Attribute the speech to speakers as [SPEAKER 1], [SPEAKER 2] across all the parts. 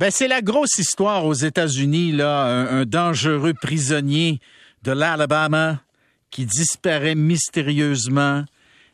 [SPEAKER 1] Ben, c'est la grosse histoire aux États-Unis, là, un, un dangereux prisonnier de l'Alabama qui disparaît mystérieusement.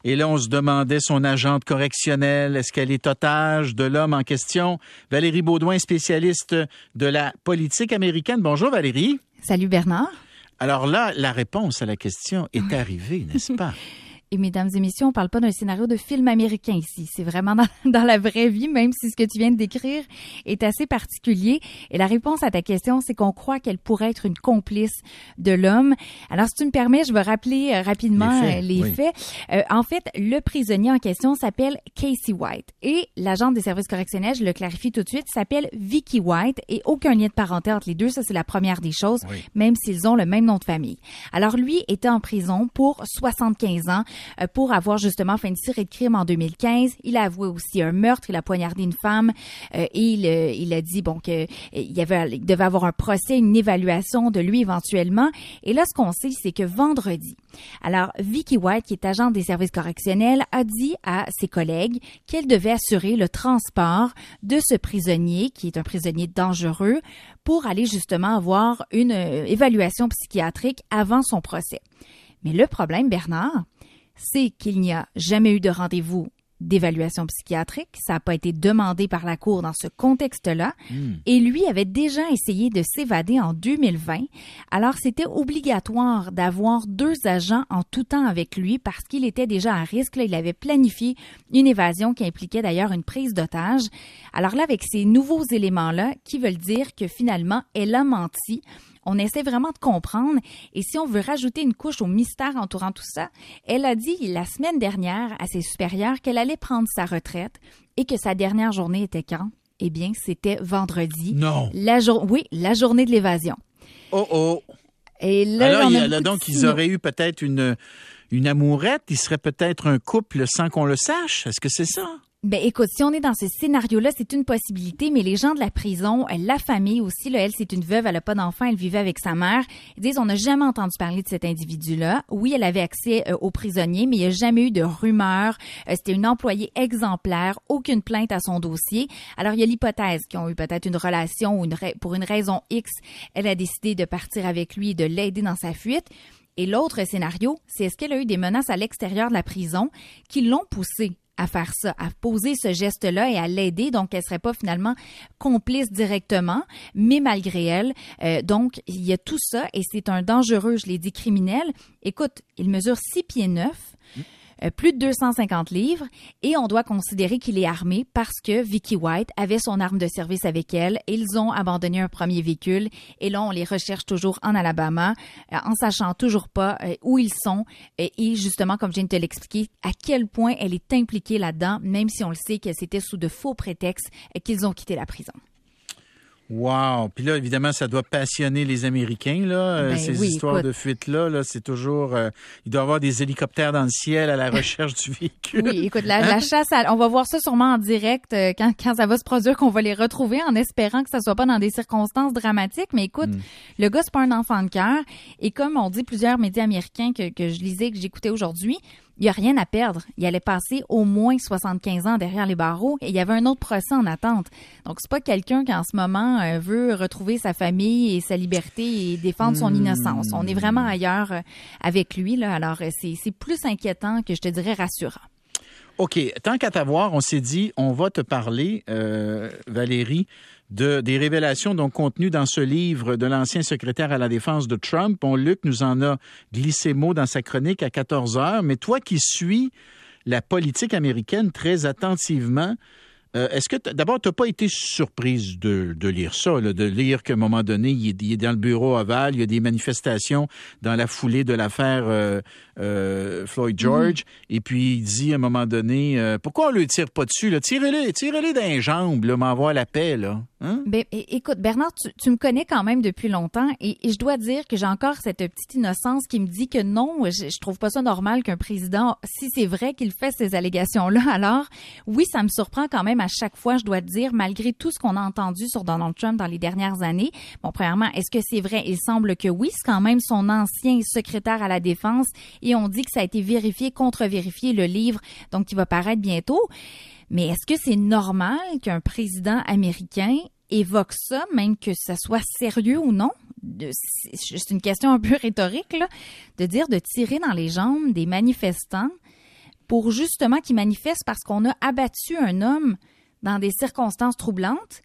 [SPEAKER 1] Et là, on se demandait son agente correctionnelle, est-ce qu'elle est otage de l'homme en question? Valérie Baudouin, spécialiste de la politique américaine. Bonjour Valérie.
[SPEAKER 2] Salut Bernard.
[SPEAKER 1] Alors là, la réponse à la question est arrivée, n'est-ce pas?
[SPEAKER 2] Et mesdames et messieurs, on parle pas d'un scénario de film américain ici. C'est vraiment dans, dans, la vraie vie, même si ce que tu viens de décrire est assez particulier. Et la réponse à ta question, c'est qu'on croit qu'elle pourrait être une complice de l'homme. Alors, si tu me permets, je vais rappeler euh, rapidement les faits. Les oui. faits. Euh, en fait, le prisonnier en question s'appelle Casey White et l'agente des services correctionnels, je le clarifie tout de suite, s'appelle Vicky White et aucun lien de parenté entre les deux. Ça, c'est la première des choses, oui. même s'ils ont le même nom de famille. Alors, lui était en prison pour 75 ans euh, pour avoir justement fait une série de crimes en 2015. Il a avoué aussi un meurtre, il a poignardé une femme euh, et il, euh, il, a dit bon que il y avait il devait avoir un procès, une évaluation de lui éventuellement. Et là, ce qu'on sait, c'est que vendredi, alors Vicky White, qui est agent des services correctionnels, a dit à ses collègues qu'elle devait assurer le transport de ce prisonnier, qui est un prisonnier dangereux, pour aller justement avoir une évaluation psychiatrique avant son procès. Mais le problème, Bernard, c'est qu'il n'y a jamais eu de rendez-vous d'évaluation psychiatrique. Ça n'a pas été demandé par la Cour dans ce contexte-là. Mm. Et lui avait déjà essayé de s'évader en 2020. Alors, c'était obligatoire d'avoir deux agents en tout temps avec lui parce qu'il était déjà à risque. Là, il avait planifié une évasion qui impliquait d'ailleurs une prise d'otage. Alors là, avec ces nouveaux éléments-là, qui veulent dire que finalement, elle a menti. On essaie vraiment de comprendre. Et si on veut rajouter une couche au mystère entourant tout ça, elle a dit la semaine dernière à ses supérieurs qu'elle allait prendre sa retraite et que sa dernière journée était quand? Eh bien, c'était vendredi.
[SPEAKER 1] Non.
[SPEAKER 2] La jour oui, la journée de l'évasion.
[SPEAKER 1] Oh oh.
[SPEAKER 2] Et là,
[SPEAKER 1] Alors, il y a, là donc, ils auraient eu peut-être une, une amourette. Ils seraient peut-être un couple sans qu'on le sache. Est-ce que c'est ça?
[SPEAKER 2] Ben écoute, si on est dans ce scénario-là, c'est une possibilité, mais les gens de la prison, la famille aussi, là, elle c'est une veuve, elle a pas d'enfant, elle vivait avec sa mère. Ils disent on n'a jamais entendu parler de cet individu-là. Oui, elle avait accès euh, aux prisonniers, mais il n'y a jamais eu de rumeur. Euh, C'était une employée exemplaire, aucune plainte à son dossier. Alors il y a l'hypothèse qu'ils ont eu peut-être une relation ou une pour une raison X, elle a décidé de partir avec lui et de l'aider dans sa fuite. Et l'autre scénario, c'est est-ce qu'elle a eu des menaces à l'extérieur de la prison qui l'ont poussée? À faire ça, à poser ce geste-là et à l'aider. Donc, elle serait pas finalement complice directement, mais malgré elle. Euh, donc, il y a tout ça et c'est un dangereux, je l'ai dit, criminel. Écoute, il mesure six pieds neuf. Euh, plus de 250 livres et on doit considérer qu'il est armé parce que Vicky White avait son arme de service avec elle. Ils ont abandonné un premier véhicule et là on les recherche toujours en Alabama euh, en sachant toujours pas euh, où ils sont et justement comme je viens de te l'expliquer à quel point elle est impliquée là-dedans même si on le sait que c'était sous de faux prétextes qu'ils ont quitté la prison.
[SPEAKER 1] Wow! Puis là, évidemment, ça doit passionner les Américains, là,
[SPEAKER 2] ben,
[SPEAKER 1] ces
[SPEAKER 2] oui,
[SPEAKER 1] histoires
[SPEAKER 2] écoute.
[SPEAKER 1] de fuite-là. Là, c'est toujours... Euh, il doit y avoir des hélicoptères dans le ciel à la recherche du véhicule.
[SPEAKER 2] Oui, écoute, la, la chasse, à, on va voir ça sûrement en direct euh, quand, quand ça va se produire, qu'on va les retrouver en espérant que ça soit pas dans des circonstances dramatiques. Mais écoute,
[SPEAKER 1] Mm.
[SPEAKER 2] le gars, c'est pas un enfant de cœur. Et comme on dit plusieurs médias américains que, que je lisais, que j'écoutais aujourd'hui, il n'y a rien à perdre. Il allait passer au moins 75 ans derrière les barreaux et il y avait un autre procès en attente. Donc, c'est pas quelqu'un qui, en ce moment, euh, veut retrouver sa famille et sa liberté et défendre son innocence. On est vraiment ailleurs euh, avec lui, là. Alors, euh, c'est plus inquiétant que je te dirais rassurant.
[SPEAKER 1] OK. Tant qu'à t'avoir, on s'est dit, on va te parler, euh, Valérie, de, des révélations donc contenues dans ce livre de l'ancien secrétaire à la défense de Trump. Bon, Luc nous en a glissé mot dans sa chronique à 14 heures, mais toi qui suis la politique américaine très attentivement, euh, est-ce que d'abord, tu n'as pas été surprise de, de lire ça, là, de lire qu'à un moment donné, il est, il est dans le bureau ovale, il y a des manifestations dans la foulée de l'affaire euh, euh, Floyd George, et puis il dit à un moment donné, pourquoi on ne le tire pas dessus? là? Tirez-les, tirez-les dans les jambes, m'envoie la paix, là. Hein?
[SPEAKER 2] Ben, écoute, Bernard, tu, tu me connais quand même depuis longtemps et, et je dois dire que j'ai encore cette petite innocence qui me dit que non, je, je trouve pas ça normal qu'un président, si c'est vrai qu'il fait ces allégations-là, alors oui, ça me surprend quand même à chaque fois, je dois te dire, malgré tout ce qu'on a entendu sur Donald Trump dans les dernières années. Bon, premièrement, est-ce que c'est vrai? Il semble que oui, c'est quand même son ancien secrétaire à la défense et on dit que ça a été vérifié, contre-vérifié, le livre, donc qui va paraître bientôt. Mais est-ce que c'est normal qu'un président américain évoque ça, même que ça soit sérieux ou non? C'est une question un peu rhétorique, de dire de tirer dans les jambes des manifestants pour justement qu'ils manifestent parce qu'on a abattu un homme dans des circonstances troublantes.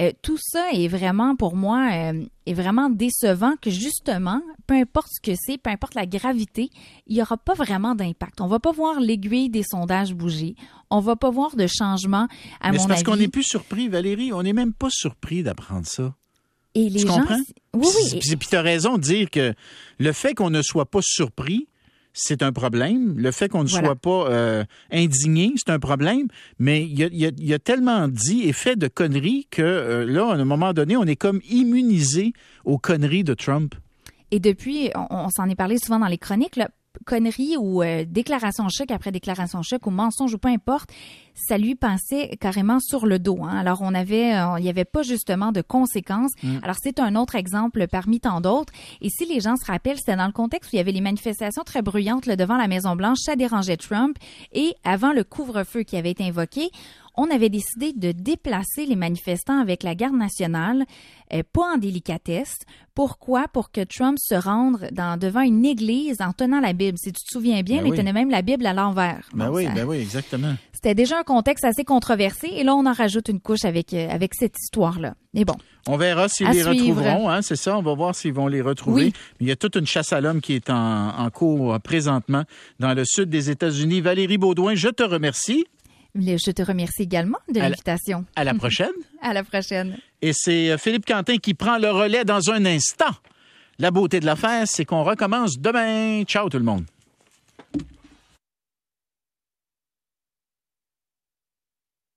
[SPEAKER 2] Euh, tout ça est vraiment pour moi euh, est vraiment décevant que justement, peu importe ce que c'est, peu importe la gravité, il n'y aura pas vraiment d'impact. On va pas voir l'aiguille des sondages bouger. On va pas voir de changement à
[SPEAKER 1] Mais
[SPEAKER 2] mon
[SPEAKER 1] c'est parce qu'on n'est plus surpris, Valérie. On n'est même pas surpris d'apprendre ça.
[SPEAKER 2] Et les
[SPEAKER 1] tu
[SPEAKER 2] gens,
[SPEAKER 1] comprends?
[SPEAKER 2] oui, oui.
[SPEAKER 1] Puis, puis tu as raison de dire que le fait qu'on ne soit pas surpris, c'est un problème. Le fait qu'on ne
[SPEAKER 2] Voilà.
[SPEAKER 1] soit pas euh, indigné, c'est un problème. Mais il y a, il y a- il y a tellement dit et fait de conneries que euh, là, à un moment donné, on est comme immunisé aux conneries de Trump.
[SPEAKER 2] Et depuis, on, on s'en est parlé souvent dans les chroniques, là, conneries ou euh, déclaration choc après déclaration choc ou mensonge ou peu importe, ça lui passait carrément sur le dos. hein. Alors on avait, euh, il n'y avait pas justement de conséquences. Alors c'est un autre exemple parmi tant d'autres. Et si les gens se rappellent, c'était dans le contexte où il y avait les manifestations très bruyantes là, devant la Maison Blanche, ça dérangeait Trump. Et avant le couvre-feu qui avait été invoqué, on avait décidé de déplacer les manifestants avec la garde nationale, euh, pas en délicatesse. Pourquoi? Pour que Trump se rende dans, devant une église en tenant la Bible. Si tu te souviens bien,
[SPEAKER 1] Ben
[SPEAKER 2] il
[SPEAKER 1] oui.
[SPEAKER 2] tenait même la Bible à l'envers.
[SPEAKER 1] Ben oui,
[SPEAKER 2] ça-
[SPEAKER 1] ben oui, exactement.
[SPEAKER 2] C'était déjà un contexte assez controversé et là, on en rajoute une couche avec, euh, avec cette histoire-là. Mais bon,
[SPEAKER 1] On verra s'ils les
[SPEAKER 2] suivre.
[SPEAKER 1] retrouveront, hein, c'est ça. On va voir s'ils vont les retrouver.
[SPEAKER 2] Oui.
[SPEAKER 1] Mais il y a toute une chasse à l'homme qui est en, en cours euh, présentement dans le sud des États-Unis. Valérie Baudouin, je te remercie.
[SPEAKER 2] Je te remercie également de l'invitation.
[SPEAKER 1] À la prochaine.
[SPEAKER 2] À la prochaine.
[SPEAKER 1] Et c'est euh, Philippe Quentin qui prend le relais dans un instant. La beauté de l'affaire, c'est qu'on recommence demain. Ciao tout le monde.